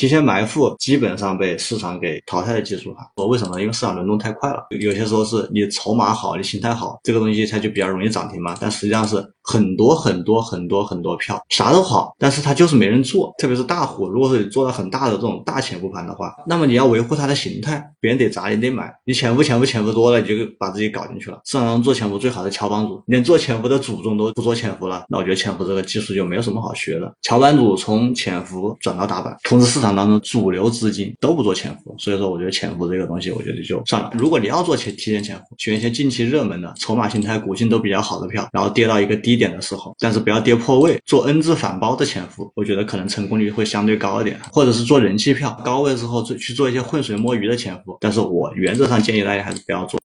提前埋伏基本上被市场给淘汰的技术哈。我为什么？因为市场轮动太快了，有些时候是你筹码好，你心态好，这个东西它就比较容易涨停嘛。但实际上是很多很多很多很多票啥都好，但是它就是没人做，特别是大户。如果说你做了很大的这种大潜伏盘的话，那么你要维护它的形态，别人得砸你得买，你潜伏潜伏潜伏多了，你就把自己搞进去了。市场上做潜伏最好的乔帮主，连做潜伏的祖宗都不做潜伏了，那我觉得潜伏这个技术就没有什么好学的。乔帮主从潜伏转到打板，同时市场当中主流资金都不做潜伏，所以说我觉得潜伏这个东西，我觉得就算了。如果你要做前提前潜伏，选一些近期热门的、筹码形态、股性都比较好的票，然后跌到一个低点的时候，但是不要跌破位，做 N 字反包的潜伏，我觉得可能成功率会相对高一点。或者是做人气票高位之后做去做一些浑水摸鱼的潜伏，但是我原则上建议大家还是不要做。